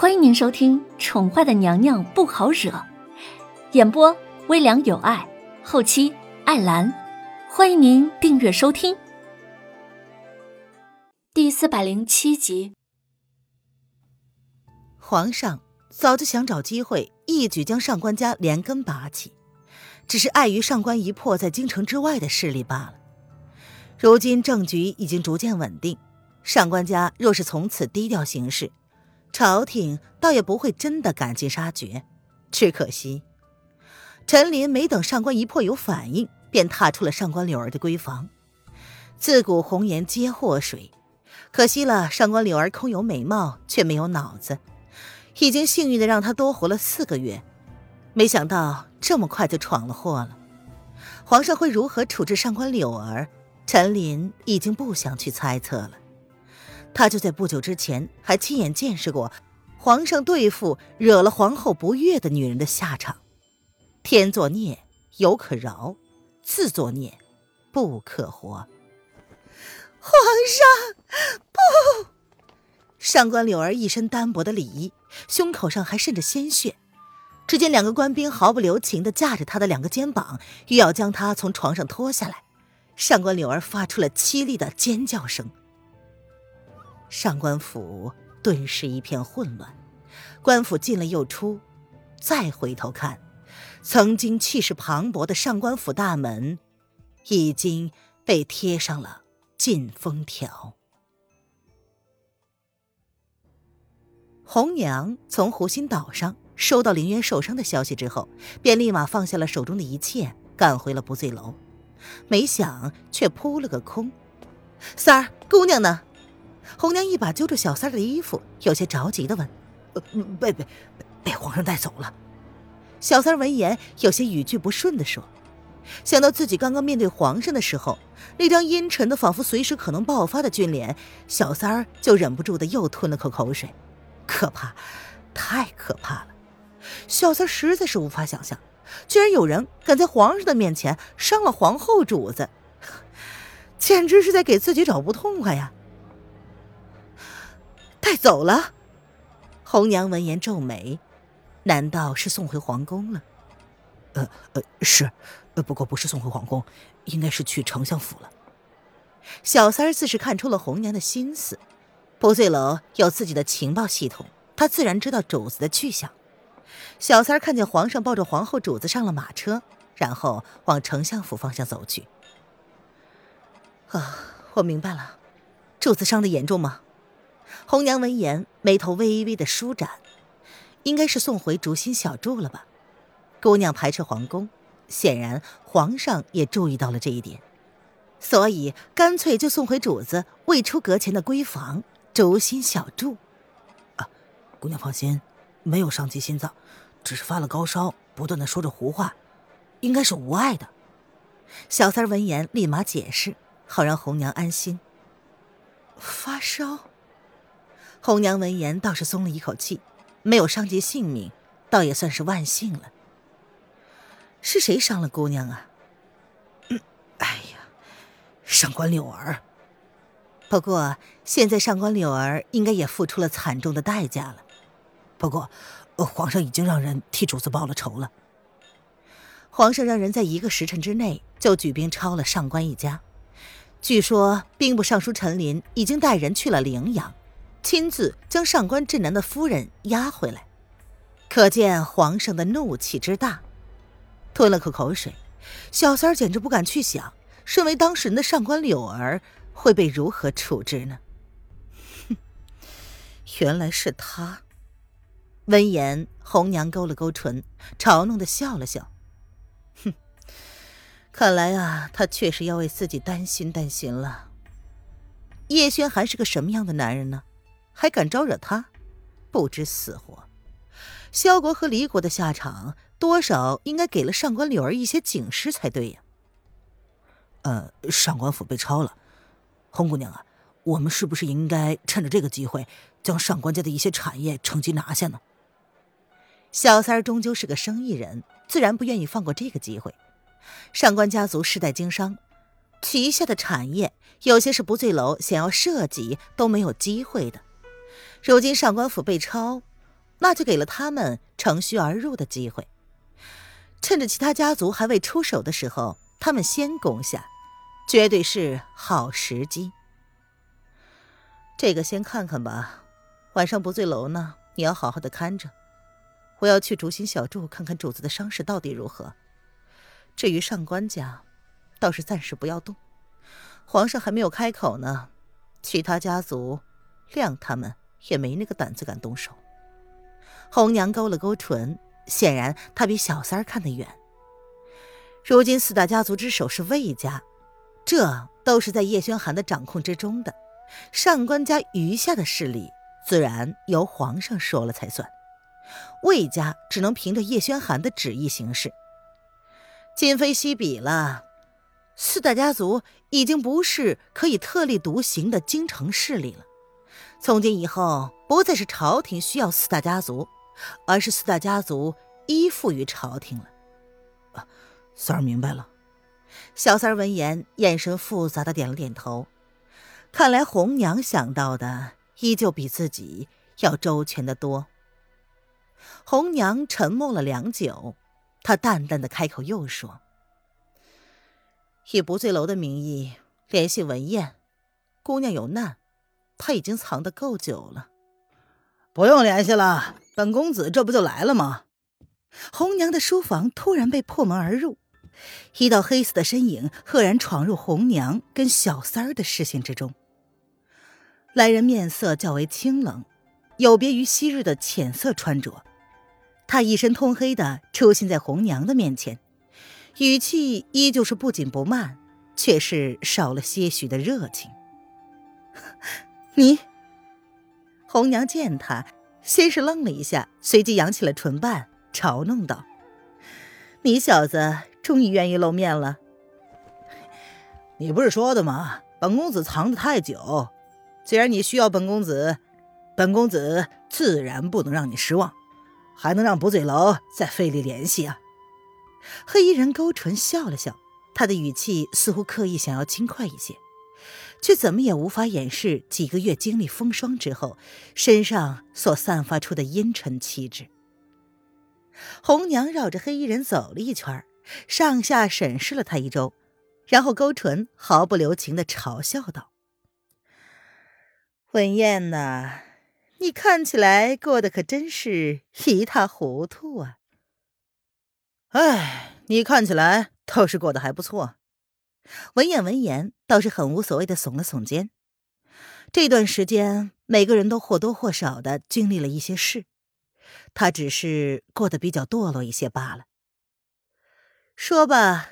欢迎您收听《宠坏的娘娘不好惹》，演播微凉有爱，后期艾兰。欢迎您订阅收听。第四百零七集，皇上早就想找机会一举将上官家连根拔起，只是碍于上官一破在京城之外的势力罢了。如今政局已经逐渐稳定，上官家若是从此低调行事，朝廷倒也不会真的赶尽杀绝。只可惜，陈琳没等上官一魄有反应，便踏出了上官柳儿的闺房。自古红颜皆祸水，可惜了上官柳儿空有美貌，却没有脑子。已经幸运的让她多活了四个月，没想到这么快就闯了祸了。皇上会如何处置上官柳儿？陈琳已经不想去猜测了，他就在不久之前还亲眼见识过皇上对付惹了皇后不悦的女人的下场。天作孽犹可饶，自作孽不可活。皇上，不！上官柳儿一身单薄的礼衣，胸口上还渗着鲜血。只见两个官兵毫不留情地架着他的两个肩膀，欲要将他从床上拖下来。上官柳儿发出了凄厉的尖叫声。上官府顿时一片混乱，官府进了又出，再回头看，曾经气势磅礴的上官府大门已经被贴上了禁封条。红娘从湖心岛上收到林渊受伤的消息之后，便立马放下了手中的一切，赶回了不醉楼。没想，却扑了个空。三儿，姑娘呢？红娘一把揪住小三的衣服，有些着急的问：“被被被皇上带走了。”小三闻言，有些语句不顺的说：“想到自己刚刚面对皇上的时候，那张阴沉的仿佛随时可能爆发的俊脸，小三儿就忍不住的又吞了口口水。可怕，太可怕了！小三实在是无法想象。”居然有人敢在皇上的面前伤了皇后主子，简直是在给自己找不痛快呀！带走了，红娘闻言皱眉，难道是送回皇宫了？呃呃，是，不过不是送回皇宫，应该是去丞相府了。小三儿自是看出了红娘的心思，不醉楼有自己的情报系统，他自然知道主子的去向。小三儿看见皇上抱着皇后主子上了马车，然后往丞相府方向走去。啊，我明白了，主子伤的严重吗？红娘闻言，眉头微微的舒展，应该是送回竹心小筑了吧？姑娘排斥皇宫，显然皇上也注意到了这一点，所以干脆就送回主子未出阁前的闺房竹心小筑。啊，姑娘放心，没有伤及心脏。只是发了高烧，不断的说着胡话，应该是无碍的。小三闻言立马解释，好让红娘安心。发烧，红娘闻言倒是松了一口气，没有伤及性命，倒也算是万幸了。是谁伤了姑娘啊？嗯，哎呀，上官柳儿。不过现在上官柳儿应该也付出了惨重的代价了。不过。皇上已经让人替主子报了仇了。皇上让人在一个时辰之内就举兵抄了上官一家。据说兵部尚书陈琳已经带人去了陵阳，亲自将上官镇南的夫人押回来。可见皇上的怒气之大。吞了口口水，小三儿简直不敢去想，身为当事人的上官柳儿会被如何处置呢？哼，原来是他。闻言，红娘勾了勾唇，嘲弄的笑了笑，哼，看来啊，他确实要为自己担心担心了。叶轩还是个什么样的男人呢？还敢招惹他？不知死活！萧国和李国的下场，多少应该给了上官柳儿一些警示才对呀。呃，上官府被抄了，红姑娘啊，我们是不是应该趁着这个机会，将上官家的一些产业趁机拿下呢？小三儿终究是个生意人，自然不愿意放过这个机会。上官家族世代经商，旗下的产业有些是不醉楼想要涉及都没有机会的。如今上官府被抄，那就给了他们乘虚而入的机会。趁着其他家族还未出手的时候，他们先攻下，绝对是好时机。这个先看看吧，晚上不醉楼呢，你要好好的看着。我要去竹心小筑看看主子的伤势到底如何。至于上官家，倒是暂时不要动。皇上还没有开口呢，其他家族，谅他们也没那个胆子敢动手。红娘勾了勾唇，显然她比小三儿看得远。如今四大家族之首是魏家，这都是在叶轩寒的掌控之中的。上官家余下的势力，自然由皇上说了才算。魏家只能凭着叶轩寒的旨意行事。今非昔比了，四大家族已经不是可以特立独行的京城势力了。从今以后，不再是朝廷需要四大家族，而是四大家族依附于朝廷了。啊，三儿明白了。小三儿闻言，眼神复杂的点了点头。看来红娘想到的依旧比自己要周全的多。红娘沉默了良久，她淡淡的开口又说：“以不醉楼的名义联系文燕，姑娘有难，他已经藏得够久了。不用联系了，本公子这不就来了吗？”红娘的书房突然被破门而入，一道黑色的身影赫然闯入红娘跟小三儿的视线之中。来人面色较为清冷，有别于昔日的浅色穿着。他一身通黑的出现在红娘的面前，语气依旧是不紧不慢，却是少了些许的热情。你，红娘见他，先是愣了一下，随即扬起了唇瓣，嘲弄道：“你小子终于愿意露面了。你不是说的吗？本公子藏得太久。”既然你需要本公子，本公子自然不能让你失望，还能让不醉楼再费力联系啊！黑衣人勾唇笑了笑，他的语气似乎刻意想要轻快一些，却怎么也无法掩饰几个月经历风霜之后身上所散发出的阴沉气质。红娘绕着黑衣人走了一圈，上下审视了他一周，然后勾唇，毫不留情的嘲笑道。文燕呐，你看起来过得可真是一塌糊涂啊！哎，你看起来倒是过得还不错。文言闻言倒是很无所谓的耸了耸肩。这段时间，每个人都或多或少的经历了一些事，他只是过得比较堕落一些罢了。说吧，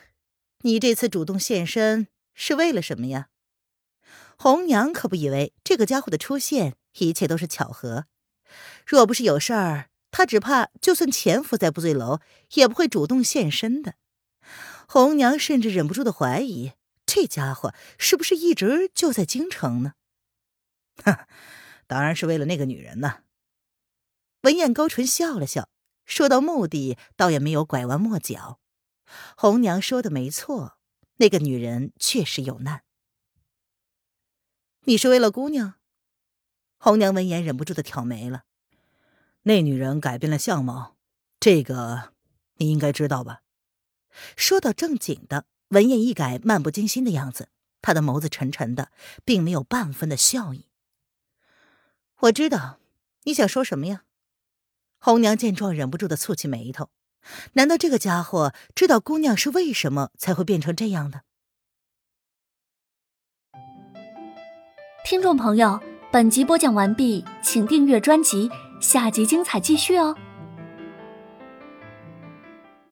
你这次主动现身是为了什么呀？红娘可不以为这个家伙的出现一切都是巧合，若不是有事儿，他只怕就算潜伏在不醉楼，也不会主动现身的。红娘甚至忍不住的怀疑，这家伙是不是一直就在京城呢？哼，当然是为了那个女人呢。文燕勾唇笑了笑，说到目的，倒也没有拐弯抹角。红娘说的没错，那个女人确实有难。你是为了姑娘？红娘闻言忍不住的挑眉了。那女人改变了相貌，这个你应该知道吧？说到正经的，文燕一改漫不经心的样子，她的眸子沉沉的，并没有半分的笑意。我知道你想说什么呀？红娘见状，忍不住的蹙起眉头。难道这个家伙知道姑娘是为什么才会变成这样的？听众朋友，本集播讲完毕，请订阅专辑，下集精彩继续哦。